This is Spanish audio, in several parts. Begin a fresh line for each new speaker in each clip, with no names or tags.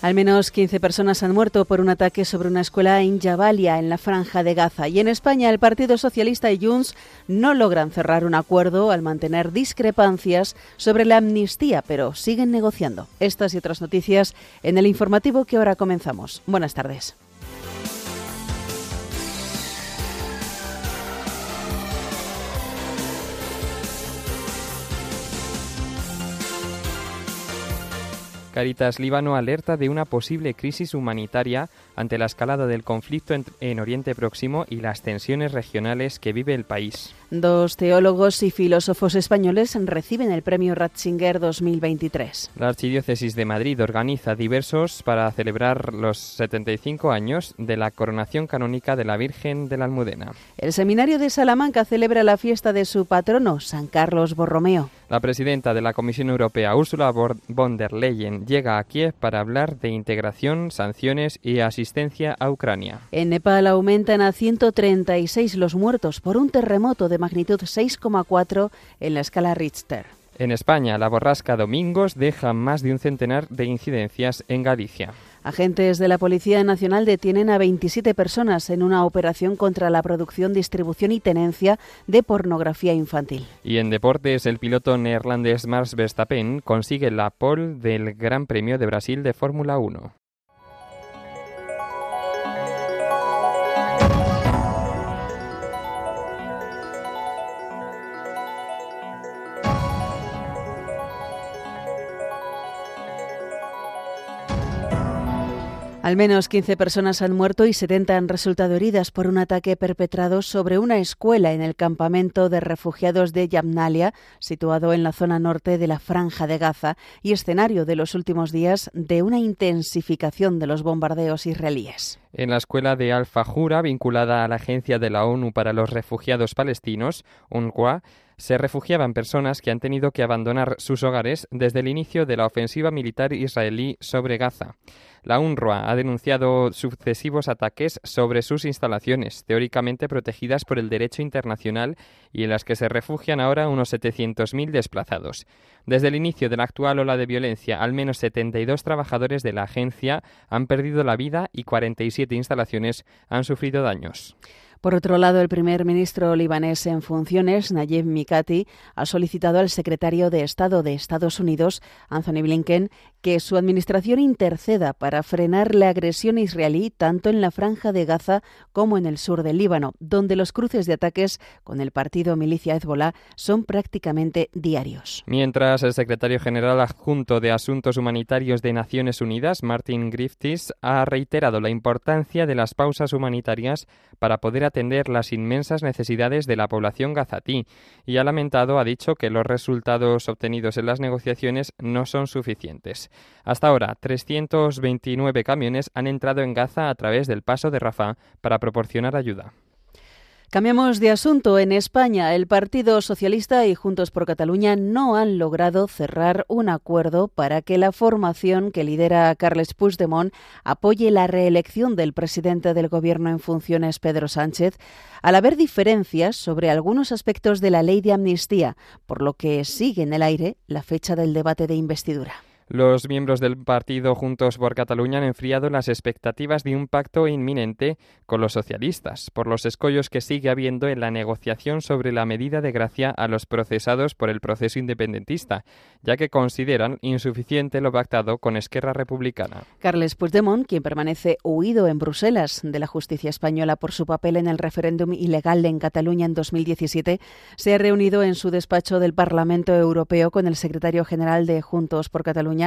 Al menos 15 personas han muerto por un ataque sobre una escuela en Jabalia, en la franja de Gaza. Y en España, el Partido Socialista y Junts no logran cerrar un acuerdo al mantener discrepancias sobre la amnistía, pero siguen negociando. Estas y otras noticias en el informativo que ahora comenzamos. Buenas tardes.
Caritas Líbano alerta de una posible crisis humanitaria ante la escalada del conflicto en, Oriente Próximo y las tensiones regionales que vive el país.
Dos teólogos y filósofos españoles reciben el premio Ratzinger 2023.
La Archidiócesis de Madrid organiza diversos para celebrar los 75 años de la coronación canónica de la Virgen de la Almudena.
El Seminario de Salamanca celebra la fiesta de su patrono, San Carlos Borromeo.
La presidenta de la Comisión Europea, Ursula von der Leyen, llega a Kiev para hablar de integración, sanciones y asistencia a Ucrania.
En Nepal aumentan a 136 los muertos por un terremoto de magnitud 6,4 en la escala Richter.
En España, la borrasca Domingos deja más de un centenar de incidencias en Galicia.
Agentes de la Policía Nacional detienen a 27 personas en una operación contra la producción, distribución y tenencia de pornografía infantil.
Y en deportes, el piloto neerlandés Mars Verstappen consigue la pole del Gran Premio de Brasil de Fórmula 1.
Al menos 15 personas han muerto y 70 han resultado heridas por un ataque perpetrado sobre una escuela en el campamento de refugiados de Yamnalia, situado en la zona norte de la Franja de Gaza y escenario de los últimos días de una intensificación de los bombardeos israelíes.
En la escuela de Al-Fajura, vinculada a la Agencia de la ONU para los Refugiados Palestinos, UNRWA, se refugiaban personas que han tenido que abandonar sus hogares desde el inicio de la ofensiva militar israelí sobre Gaza. La UNRWA ha denunciado sucesivos ataques sobre sus instalaciones, teóricamente protegidas por el derecho internacional y en las que se refugian ahora unos 700.000 desplazados. Desde el inicio de la actual ola de violencia, al menos 72 trabajadores de la agencia han perdido la vida y 47 instalaciones han sufrido daños.
Por otro lado, el primer ministro libanés en funciones, Nayib Mikati, ha solicitado al secretario de Estado de Estados Unidos, Anthony Blinken, que su administración interceda para frenar la agresión israelí tanto en la franja de Gaza como en el sur del Líbano, donde los cruces de ataques con el partido milicia Hezbollah son prácticamente diarios.
Mientras el secretario general adjunto de Asuntos Humanitarios de Naciones Unidas, Martin Griffiths, ha reiterado la importancia de las pausas humanitarias para poder atender las inmensas necesidades de la población gazatí y ha lamentado, ha dicho, que los resultados obtenidos en las negociaciones no son suficientes. Hasta ahora, 329 camiones han entrado en Gaza a través del paso de Rafah para proporcionar ayuda.
Cambiamos de asunto. En España, el Partido Socialista y Juntos por Cataluña no han logrado cerrar un acuerdo para que la formación que lidera Carles Puigdemont apoye la reelección del presidente del Gobierno en funciones, Pedro Sánchez, al haber diferencias sobre algunos aspectos de la ley de amnistía, por lo que sigue en el aire la fecha del debate de investidura.
Los miembros del partido Juntos por Cataluña han enfriado las expectativas de un pacto inminente con los socialistas, por los escollos que sigue habiendo en la negociación sobre la medida de gracia a los procesados por el proceso independentista, ya que consideran insuficiente lo pactado con Esquerra Republicana.
Carles Puigdemont, quien permanece huido en Bruselas de la justicia española por su papel en el referéndum ilegal en Cataluña en 2017, se ha reunido en su despacho del Parlamento Europeo con el secretario general de Juntos por Cataluña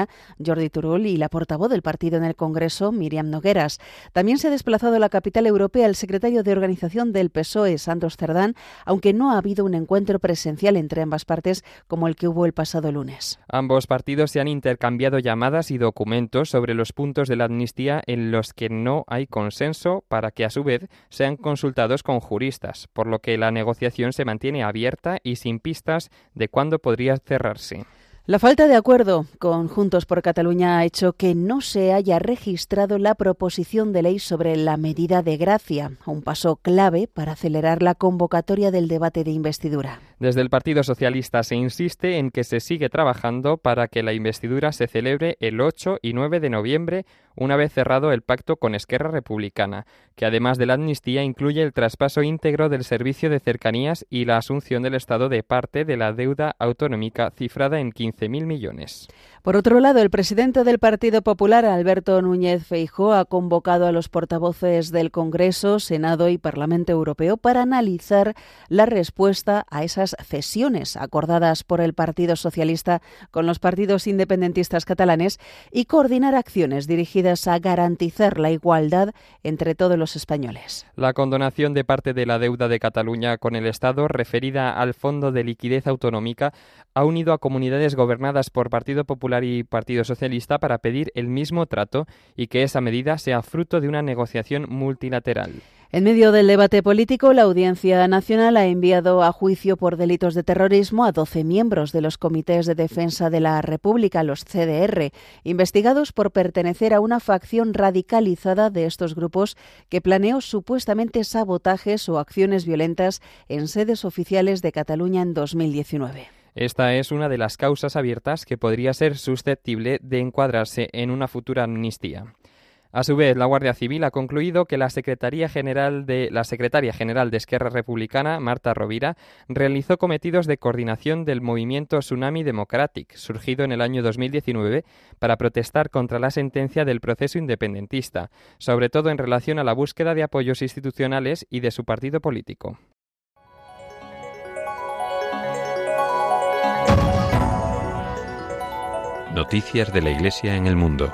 Jordi Turull, y la portavoz del partido en el Congreso, Miriam Nogueras. También se ha desplazado a la capital europea el secretario de organización del PSOE, Santos Cerdán, aunque no ha habido un encuentro presencial entre ambas partes como el que hubo el pasado lunes.
Ambos partidos se han intercambiado llamadas y documentos sobre los puntos de la amnistía en los que no hay consenso para que a su vez sean consultados con juristas, por lo que la negociación se mantiene abierta y sin pistas de cuándo podría cerrarse.
La falta de acuerdo con Juntos por Cataluña ha hecho que no se haya registrado la proposición de ley sobre la medida de gracia, un paso clave para acelerar la convocatoria del debate de investidura.
Desde el Partido Socialista se insiste en que se sigue trabajando para que la investidura se celebre el 8 y 9 de noviembre, una vez cerrado el pacto con Esquerra Republicana, que además de la amnistía incluye el traspaso íntegro del servicio de cercanías y la asunción del Estado de parte de la deuda autonómica cifrada en 15.000 millones.
Por otro lado, el presidente del Partido Popular, Alberto Núñez Feijóo, ha convocado a los portavoces del Congreso, Senado y Parlamento Europeo para analizar la respuesta a esas cesiones acordadas por el Partido Socialista con los partidos independentistas catalanes y coordinar acciones dirigidas a garantizar la igualdad entre todos los españoles.
La condonación de parte de la deuda de Cataluña con el Estado referida al Fondo de Liquidez Autonómica ha unido a comunidades gobernadas por Partido Popular y Partido Socialista para pedir el mismo trato y que esa medida sea fruto de una negociación multilateral.
En medio del debate político, la Audiencia Nacional ha enviado a juicio por delitos de terrorismo a 12 miembros de los Comités de Defensa de la República, los CDR, investigados por pertenecer a una facción radicalizada de estos grupos que planeó supuestamente sabotajes o acciones violentas en sedes oficiales de Cataluña en 2019.
Esta es una de las causas abiertas que podría ser susceptible de encuadrarse en una futura amnistía. A su vez, la Guardia Civil ha concluido que la Secretaría General de la Secretaria General de Esquerra Republicana, Marta Rovira, realizó cometidos de coordinación del movimiento Tsunami Democratic, surgido en el año 2019 para protestar contra la sentencia del proceso independentista, sobre todo en relación a la búsqueda de apoyos institucionales y de su partido político.
Noticias de la Iglesia en el mundo.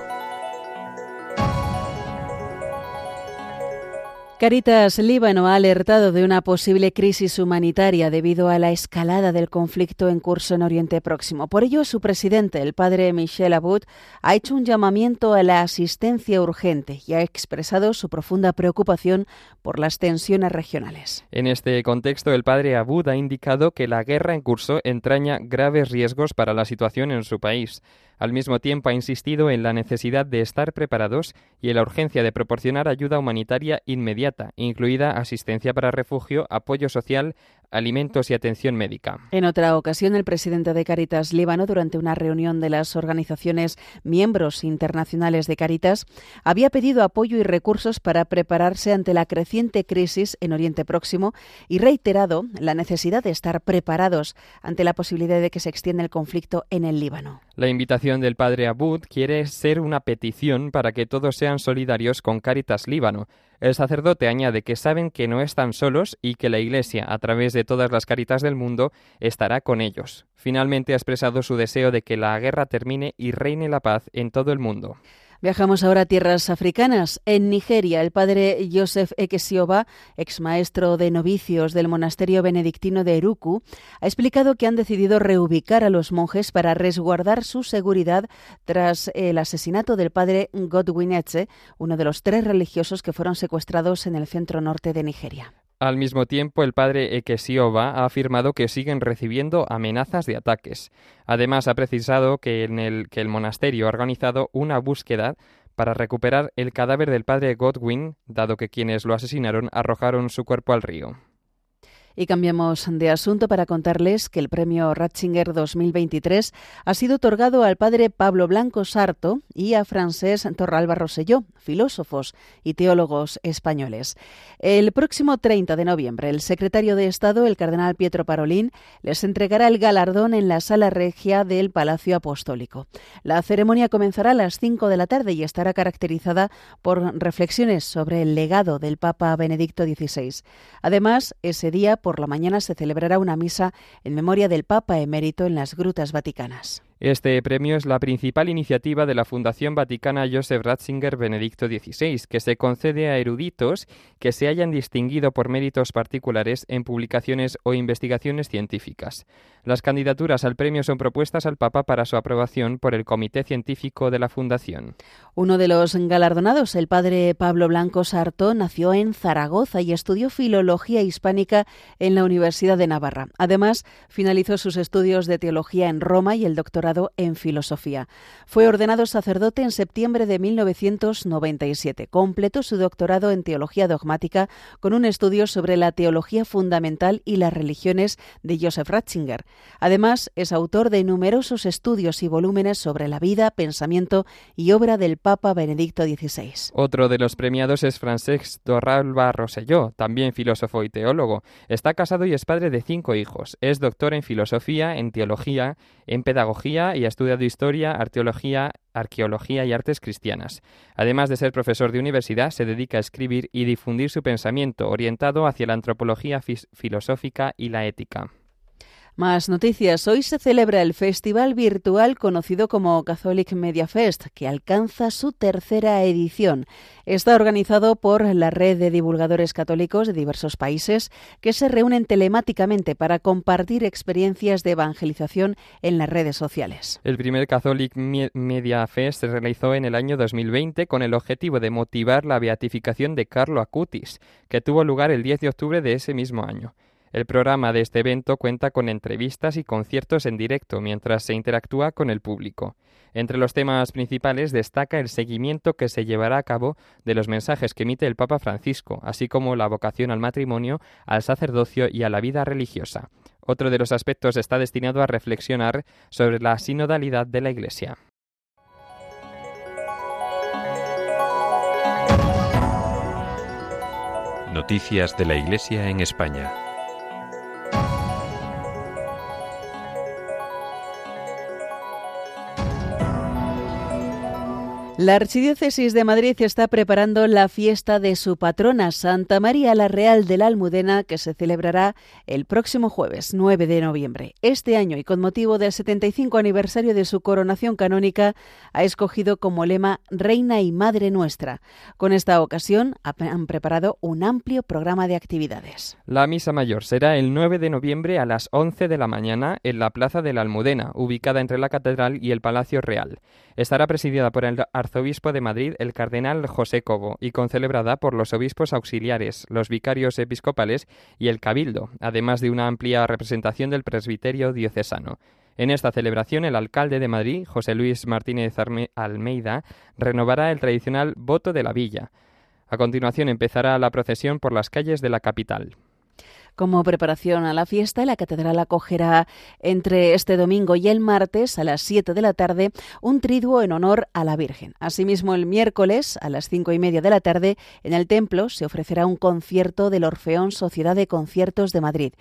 Caritas Líbano ha alertado de una posible crisis humanitaria debido a la escalada del conflicto en curso en Oriente Próximo. Por ello, su presidente, el padre Michel Abud, ha hecho un llamamiento a la asistencia urgente y ha expresado su profunda preocupación por las tensiones regionales.
En este contexto, el padre Abud ha indicado que la guerra en curso entraña graves riesgos para la situación en su país. Al mismo tiempo ha insistido en la necesidad de estar preparados y en la urgencia de proporcionar ayuda humanitaria inmediata, incluida asistencia para refugio, apoyo social, alimentos y atención médica.
En otra ocasión, el presidente de Caritas Líbano, durante una reunión de las organizaciones miembros internacionales de Caritas, había pedido apoyo y recursos para prepararse ante la creciente crisis en Oriente Próximo y reiterado la necesidad de estar preparados ante la posibilidad de que se extienda el conflicto en el Líbano.
La invitación del padre Abud quiere ser una petición para que todos sean solidarios con Caritas Líbano, el sacerdote añade que saben que no están solos y que la Iglesia, a través de todas las caritas del mundo, estará con ellos. Finalmente ha expresado su deseo de que la guerra termine y reine la paz en todo el mundo.
Viajamos ahora a tierras africanas. En Nigeria, el padre Joseph Ekesioba, ex maestro de novicios del monasterio benedictino de Eruku, ha explicado que han decidido reubicar a los monjes para resguardar su seguridad tras el asesinato del padre Godwin Etze, uno de los tres religiosos que fueron secuestrados en el centro norte de Nigeria.
Al mismo tiempo, el padre Ekesioba ha afirmado que siguen recibiendo amenazas de ataques. Además, ha precisado que, en el, que el monasterio ha organizado una búsqueda para recuperar el cadáver del padre Godwin, dado que quienes lo asesinaron arrojaron su cuerpo al río.
Y cambiamos de asunto para contarles que el premio Ratzinger 2023 ha sido otorgado al padre Pablo Blanco Sarto y a Francés Torralba Rosselló, filósofos y teólogos españoles. El próximo 30 de noviembre, el secretario de Estado, el cardenal Pietro Parolín, les entregará el galardón en la sala regia del Palacio Apostólico. La ceremonia comenzará a las 5 de la tarde y estará caracterizada por reflexiones sobre el legado del Papa Benedicto XVI. Además, ese día por la mañana se celebrará una misa en memoria del Papa emérito en las Grutas Vaticanas.
Este premio es la principal iniciativa de la Fundación Vaticana Joseph Ratzinger Benedicto XVI, que se concede a eruditos que se hayan distinguido por méritos particulares en publicaciones o investigaciones científicas. Las candidaturas al premio son propuestas al Papa para su aprobación por el Comité Científico de la Fundación.
Uno de los galardonados, el padre Pablo Blanco Sarto, nació en Zaragoza y estudió filología hispánica en la Universidad de Navarra. Además, finalizó sus estudios de teología en Roma y el doctorado en filosofía. Fue ordenado sacerdote en septiembre de 1997. Completó su doctorado en teología dogmática con un estudio sobre la teología fundamental y las religiones de Joseph Ratzinger. Además, es autor de numerosos estudios y volúmenes sobre la vida, pensamiento y obra del Papa Benedicto XVI.
Otro de los premiados es Francesc Dorralba Rosselló, también filósofo y teólogo. Está casado y es padre de cinco hijos. Es doctor en filosofía, en teología, en pedagogía y ha estudiado historia, arqueología, arqueología y artes cristianas. Además de ser profesor de universidad, se dedica a escribir y difundir su pensamiento orientado hacia la antropología filosófica y la ética.
Más noticias. Hoy se celebra el festival virtual conocido como Catholic Media Fest, que alcanza su tercera edición. Está organizado por la red de divulgadores católicos de diversos países que se reúnen telemáticamente para compartir experiencias de evangelización en las redes sociales.
El primer Catholic Media Fest se realizó en el año 2020 con el objetivo de motivar la beatificación de Carlo Acutis, que tuvo lugar el 10 de octubre de ese mismo año. El programa de este evento cuenta con entrevistas y conciertos en directo mientras se interactúa con el público. Entre los temas principales destaca el seguimiento que se llevará a cabo de los mensajes que emite el Papa Francisco, así como la vocación al matrimonio, al sacerdocio y a la vida religiosa. Otro de los aspectos está destinado a reflexionar sobre la sinodalidad de la Iglesia.
Noticias de la Iglesia en España.
La Archidiócesis de Madrid está preparando la fiesta de su patrona, Santa María la Real de la Almudena, que se celebrará el próximo jueves 9 de noviembre. Este año, y con motivo del 75 aniversario de su coronación canónica, ha escogido como lema Reina y Madre Nuestra. Con esta ocasión han preparado un amplio programa de actividades.
La misa mayor será el 9 de noviembre a las 11 de la mañana en la Plaza de la Almudena, ubicada entre la Catedral y el Palacio Real. Estará presidida por el arzobispo de Madrid, el cardenal José Cobo, y concelebrada por los obispos auxiliares, los vicarios episcopales y el cabildo, además de una amplia representación del presbiterio diocesano. En esta celebración, el alcalde de Madrid, José Luis Martínez Almeida, renovará el tradicional voto de la villa. A continuación empezará la procesión por las calles de la capital.
Como preparación a la fiesta, la catedral acogerá entre este domingo y el martes a las 7 de la tarde un triduo en honor a la Virgen. Asimismo, el miércoles a las cinco y media de la tarde en el templo se ofrecerá un concierto del Orfeón Sociedad de Conciertos de Madrid.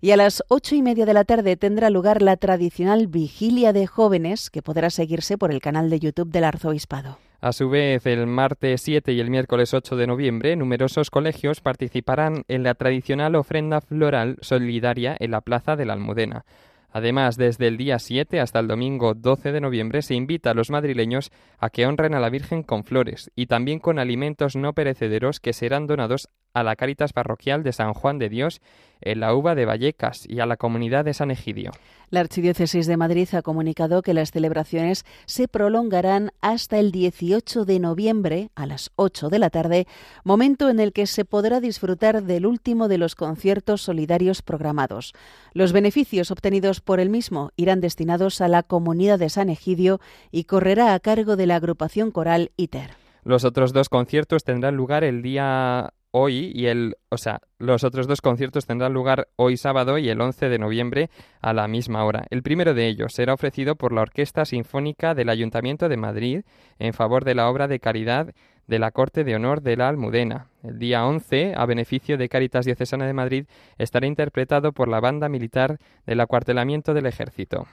Y a las ocho y media de la tarde tendrá lugar la tradicional vigilia de jóvenes que podrá seguirse por el canal de YouTube del Arzobispado.
A su vez, el martes 7 y el miércoles 8 de noviembre, numerosos colegios participarán en la tradicional ofrenda floral solidaria en la Plaza de la Almudena. Además, desde el día 7 hasta el domingo 12 de noviembre se invita a los madrileños a que honren a la Virgen con flores y también con alimentos no perecederos que serán donados a la Caritas Parroquial de San Juan de Dios en la Uva de Vallecas y a la comunidad de San Egidio.
La Archidiócesis de Madrid ha comunicado que las celebraciones se prolongarán hasta el 18 de noviembre a las 8 de la tarde, momento en el que se podrá disfrutar del último de los conciertos solidarios programados. Los beneficios obtenidos por el mismo irán destinados a la comunidad de San Egidio y correrá a cargo de la agrupación coral ITER.
Los otros dos conciertos tendrán lugar el día hoy y el, o sea, los otros dos conciertos tendrán lugar hoy sábado y el 11 de noviembre a la misma hora. El primero de ellos será ofrecido por la Orquesta Sinfónica del Ayuntamiento de Madrid en favor de la obra de caridad de la Corte de Honor de la Almudena. El día 11, a beneficio de Caritas Diocesana de Madrid, estará interpretado por la banda militar del acuartelamiento del Ejército.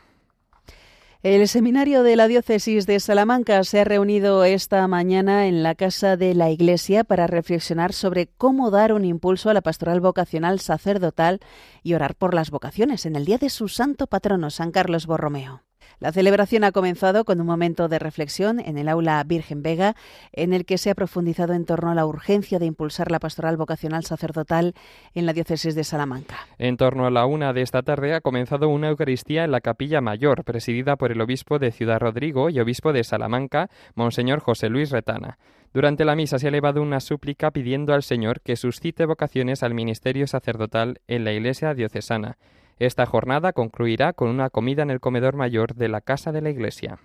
El seminario de la diócesis de Salamanca se ha reunido esta mañana en la Casa de la Iglesia para reflexionar sobre cómo dar un impulso a la pastoral vocacional sacerdotal y orar por las vocaciones en el día de su santo patrono, San Carlos Borromeo. La celebración ha comenzado con un momento de reflexión en el aula Virgen Vega, en el que se ha profundizado en torno a la urgencia de impulsar la pastoral vocacional sacerdotal en la diócesis de Salamanca.
En torno a la una de esta tarde ha comenzado una Eucaristía en la Capilla Mayor, presidida por el obispo de Ciudad Rodrigo y obispo de Salamanca, Monseñor José Luis Retana. Durante la misa se ha elevado una súplica pidiendo al Señor que suscite vocaciones al ministerio sacerdotal en la Iglesia diocesana. Esta jornada concluirá con una comida en el comedor mayor de la Casa de la Iglesia.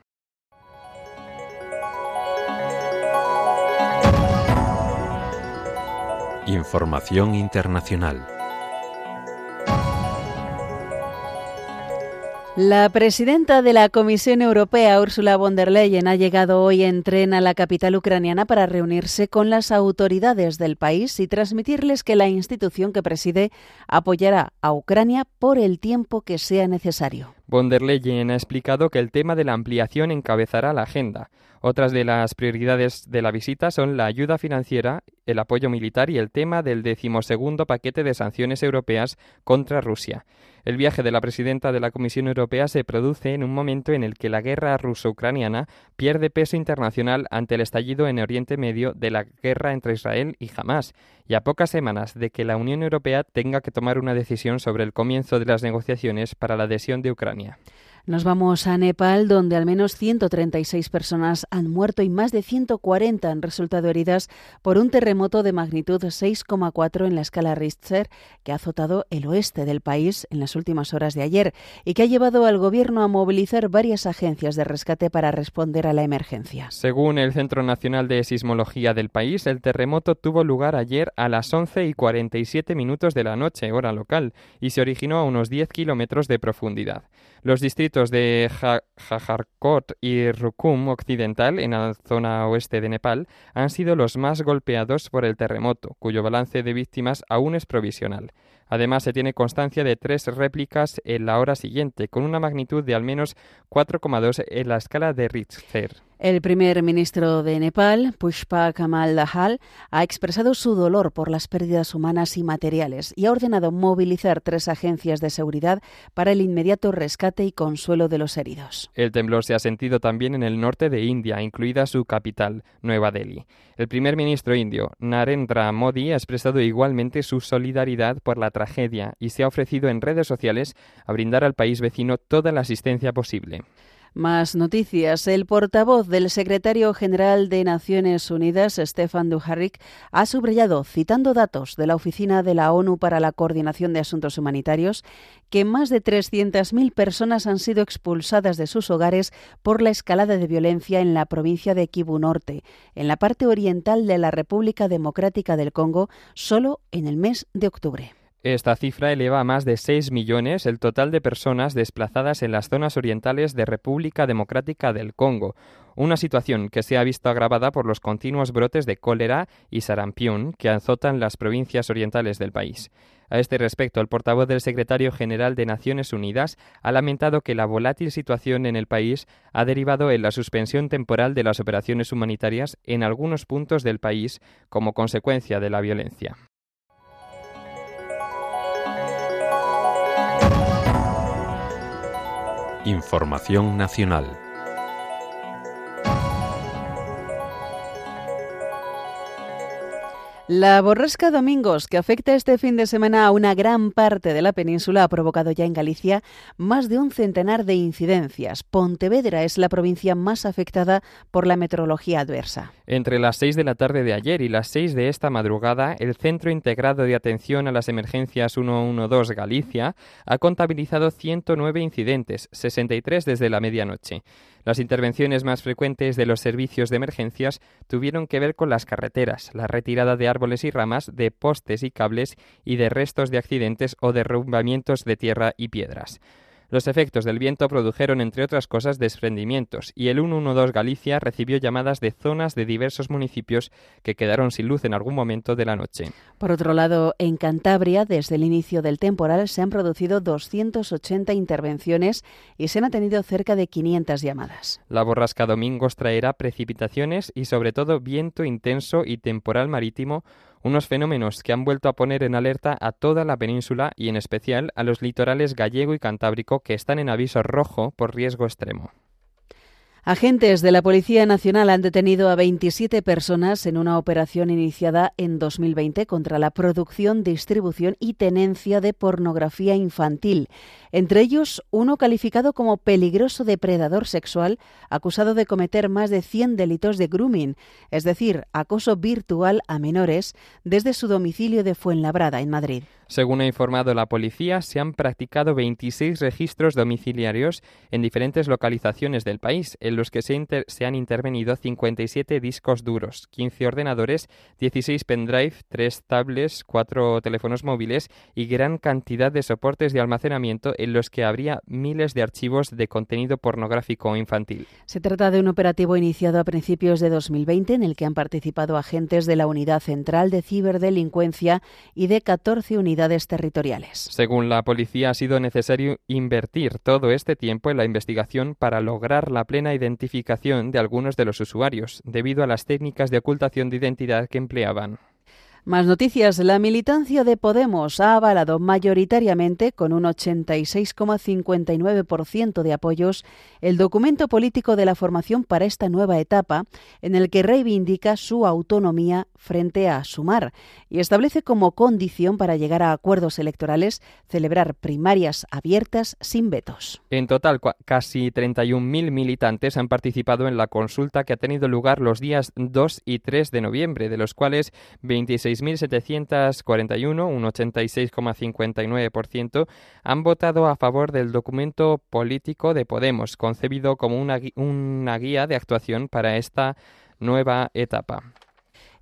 Información internacional.
La presidenta de la Comisión Europea, Ursula von der Leyen, ha llegado hoy en tren a la capital ucraniana para reunirse con las autoridades del país y transmitirles que la institución que preside apoyará a Ucrania por el tiempo que sea necesario.
Von der Leyen ha explicado que el tema de la ampliación encabezará la agenda. Otras de las prioridades de la visita son la ayuda financiera, el apoyo militar y el tema del decimosegundo paquete de sanciones europeas contra Rusia. El viaje de la presidenta de la Comisión Europea se produce en un momento en el que la guerra ruso-ucraniana pierde peso internacional ante el estallido en Oriente Medio de la guerra entre Israel y Hamas, y a pocas semanas de que la Unión Europea tenga que tomar una decisión sobre el comienzo de las negociaciones para la adhesión de Ucrania.
Nos vamos a Nepal, donde al menos 136 personas han muerto y más de 140 han resultado heridas por un terremoto de magnitud 6,4 en la escala Richter que ha azotado el oeste del país en las últimas horas de ayer y que ha llevado al gobierno a movilizar varias agencias de rescate para responder a la emergencia.
Según el Centro Nacional de Sismología del país, el terremoto tuvo lugar ayer a las 11 y 47 minutos de la noche, hora local, y se originó a unos 10 kilómetros de profundidad. Los distritos de Jajarkot y Rukum Occidental, en la zona oeste de Nepal, han sido los más golpeados por el terremoto, cuyo balance de víctimas aún es provisional. Además, se tiene constancia de tres réplicas en la hora siguiente, con una magnitud de al menos 4,2 en la escala de Richter.
El primer ministro de Nepal, Pushpa Kamal Dahal, ha expresado su dolor por las pérdidas humanas y materiales y ha ordenado movilizar tres agencias de seguridad para el inmediato rescate y consuelo de los heridos.
El temblor se ha sentido también en el norte de India, incluida su capital, Nueva Delhi. El primer ministro indio, Narendra Modi, ha expresado igualmente su solidaridad por la tragedia y se ha ofrecido en redes sociales a brindar al país vecino toda la asistencia posible.
Más noticias. El portavoz del secretario general de Naciones Unidas, Stefan Dujarric, ha subrayado, citando datos de la Oficina de la ONU para la Coordinación de Asuntos Humanitarios, que más de 300.000 personas han sido expulsadas de sus hogares por la escalada de violencia en la provincia de Kivu Norte, en la parte oriental de la República Democrática del Congo, solo en el mes de octubre.
Esta cifra eleva a más de 6 millones el total de personas desplazadas en las zonas orientales de República Democrática del Congo, una situación que se ha visto agravada por los continuos brotes de cólera y sarampión que azotan las provincias orientales del país. A este respecto, el portavoz del secretario general de Naciones Unidas ha lamentado que la volátil situación en el país ha derivado en la suspensión temporal de las operaciones humanitarias en algunos puntos del país como consecuencia de la violencia.
Información nacional.
La borrasca Domingos, que afecta este fin de semana a una gran parte de la península, ha provocado ya en Galicia más de un centenar de incidencias. Pontevedra es la provincia más afectada por la meteorología adversa.
Entre las 6 de la tarde de ayer y las 6 de esta madrugada, el Centro Integrado de Atención a las Emergencias 112 Galicia ha contabilizado 109 incidentes, 63 desde la medianoche. Las intervenciones más frecuentes de los servicios de emergencias tuvieron que ver con las carreteras, la retirada de árboles y ramas, de postes y cables y de restos de accidentes o derrumbamientos de tierra y piedras. Los efectos del viento produjeron, entre otras cosas, desprendimientos, y el 112 Galicia recibió llamadas de zonas de diversos municipios que quedaron sin luz en algún momento de la noche.
Por otro lado, en Cantabria, desde el inicio del temporal, se han producido 280 intervenciones y se han atendido cerca de 500 llamadas.
La borrasca Domingos traerá precipitaciones y, sobre todo, viento intenso y temporal marítimo unos fenómenos que han vuelto a poner en alerta a toda la península y en especial a los litorales gallego y cantábrico que están en aviso rojo por riesgo extremo.
Agentes de la Policía Nacional han detenido a 27 personas en una operación iniciada en 2020 contra la producción, distribución y tenencia de pornografía infantil. Entre ellos, uno calificado como peligroso depredador sexual, acusado de cometer más de 100 delitos de grooming, es decir, acoso virtual a menores, desde su domicilio de Fuenlabrada, en Madrid.
Según ha informado la policía, se han practicado 26 registros domiciliarios en diferentes localizaciones del país, en los que se, han intervenido 57 discos duros, 15 ordenadores, 16 pendrive, 3 tablets, 4 teléfonos móviles y gran cantidad de soportes de almacenamiento en los que habría miles de archivos de contenido pornográfico infantil.
Se trata de un operativo iniciado a principios de 2020 en el que han participado agentes de la Unidad Central de Ciberdelincuencia y de 14 unidades
Según la policía, ha sido necesario invertir todo este tiempo en la investigación para lograr la plena identificación de algunos de los usuarios, debido a las técnicas de ocultación de identidad que empleaban.
Más noticias. La militancia de Podemos ha avalado mayoritariamente, con un 86,59% de apoyos, el documento político de la formación para esta nueva etapa, en el que reivindica su autonomía frente a Sumar y establece como condición para llegar a acuerdos electorales celebrar primarias abiertas sin vetos.
En total, casi 31.000 militantes han participado en la consulta que ha tenido lugar los días 2 y 3 de noviembre, de los cuales 26 6.741, un 86,59%, han votado a favor del documento político de Podemos, concebido como una, una guía de actuación para esta nueva etapa.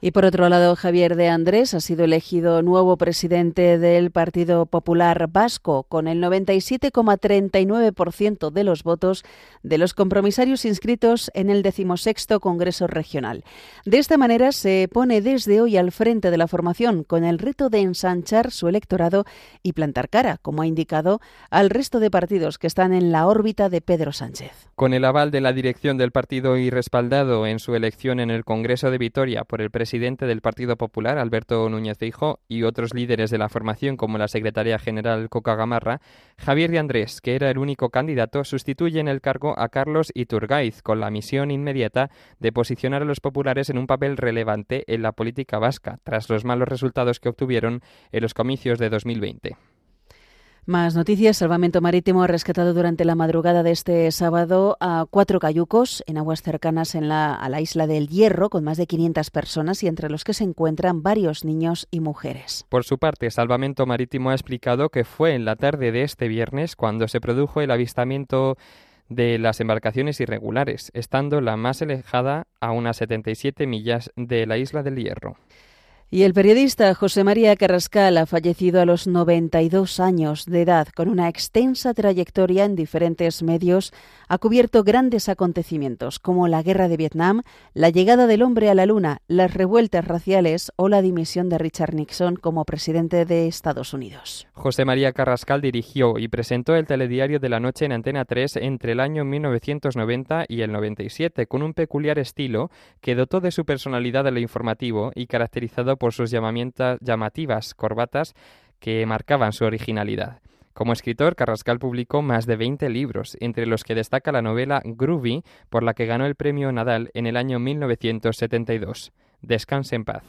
Y por otro lado, Javier de Andrés ha sido elegido nuevo presidente del Partido Popular Vasco con el 97,39% de los votos de los compromisarios inscritos en el decimosexto Congreso Regional. De esta manera se pone desde hoy al frente de la formación con el reto de ensanchar su electorado y plantar cara, como ha indicado, al resto de partidos que están en la órbita de Pedro Sánchez.
Con el aval de la dirección del partido y respaldado en su elección en el Congreso de Vitoria por el presidente presidente del Partido Popular, Alberto Núñez Feijóo, y otros líderes de la formación, como la secretaria general Coca Gamarra, Javier de Andrés, que era el único candidato, sustituye en el cargo a Carlos Iturgaiz, con la misión inmediata de posicionar a los populares en un papel relevante en la política vasca, tras los malos resultados que obtuvieron en los comicios de 2020.
Más noticias. Salvamento Marítimo ha rescatado durante la madrugada de este sábado a cuatro cayucos en aguas cercanas a la isla del Hierro, con más de 500 personas y entre los que se encuentran varios niños y mujeres.
Por su parte, Salvamento Marítimo ha explicado que fue en la tarde de este viernes cuando se produjo el avistamiento de las embarcaciones irregulares, estando la más alejada a unas 77 millas de la isla del Hierro.
Y el periodista José María Carrascal ha fallecido a los 92 años de edad. Con una extensa trayectoria en diferentes medios, ha cubierto grandes acontecimientos como la guerra de Vietnam, la llegada del hombre a la luna, las revueltas raciales o la dimisión de Richard Nixon como presidente de Estados Unidos.
José María Carrascal dirigió y presentó el telediario de la noche en Antena 3 entre el año 1990 y el 97, con un peculiar estilo que dotó de su personalidad a lo informativo y caracterizado por sus llamativas corbatas que marcaban su originalidad. Como escritor, Carrascal publicó más de 20 libros, entre los que destaca la novela Groovy, por la que ganó el premio Nadal en el año 1972. Descanse en paz.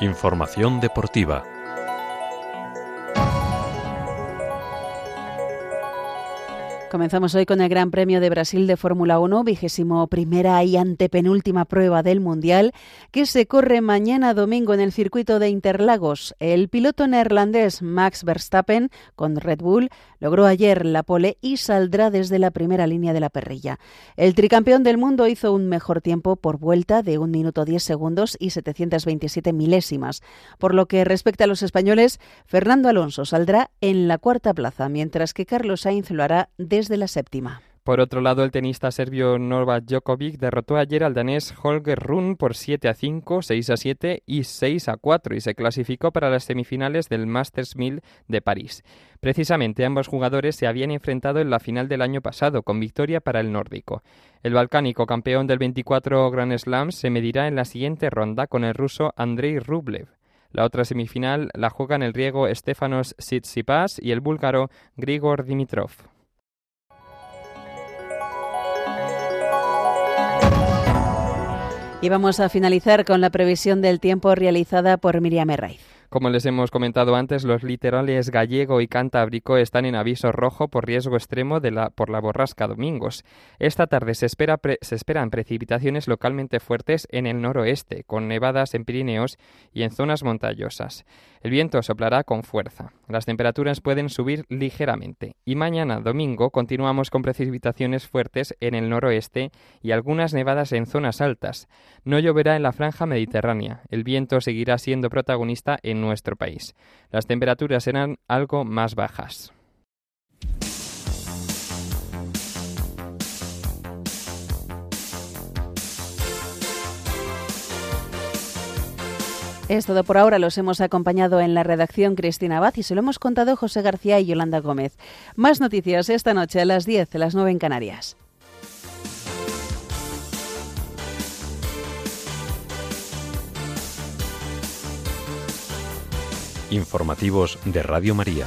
Información deportiva.
Comenzamos hoy con el Gran Premio de Brasil de Fórmula 1, vigésimo primera y antepenúltima prueba del Mundial, que se corre mañana domingo en el circuito de Interlagos. El piloto neerlandés Max Verstappen, con Red Bull, logró ayer la pole y saldrá desde la primera línea de la perrilla. El tricampeón del mundo hizo un mejor tiempo por vuelta de 1 minuto 10 segundos y 727 milésimas. Por lo que respecta a los españoles, Fernando Alonso saldrá en la cuarta plaza, mientras que Carlos Sainz lo hará de la séptima.
Por otro lado, el tenista serbio Novak Djokovic derrotó ayer al danés Holger Rune por 7 a 5, 6 a 7 y 6 a 4 y se clasificó para las semifinales del Masters 1000 de París. Precisamente ambos jugadores se habían enfrentado en la final del año pasado, con victoria para el nórdico. El balcánico campeón del 24 Grand Slams se medirá en la siguiente ronda con el ruso Andrei Rublev. La otra semifinal la juegan el griego Stefanos Tsitsipas y el búlgaro Grigor Dimitrov.
Y vamos a finalizar con la previsión del tiempo realizada por Miriam Herraiz.
Como les hemos comentado antes, los litorales gallego y cantábrico están en aviso rojo por riesgo extremo de la, por la borrasca domingos. Esta tarde se, espera se esperan precipitaciones localmente fuertes en el noroeste, con nevadas en Pirineos y en zonas montañosas. El viento soplará con fuerza. Las temperaturas pueden subir ligeramente. Y mañana, domingo, continuamos con precipitaciones fuertes en el noroeste y algunas nevadas en zonas altas. No lloverá en la franja mediterránea. El viento seguirá siendo protagonista en nuestro país. Las temperaturas serán algo más bajas.
Es todo por ahora. Los hemos acompañado en la redacción Cristina Abad y se lo hemos contado José García y Yolanda Gómez. Más noticias esta noche a las 10, a las 9 en Canarias.
Informativos de Radio María.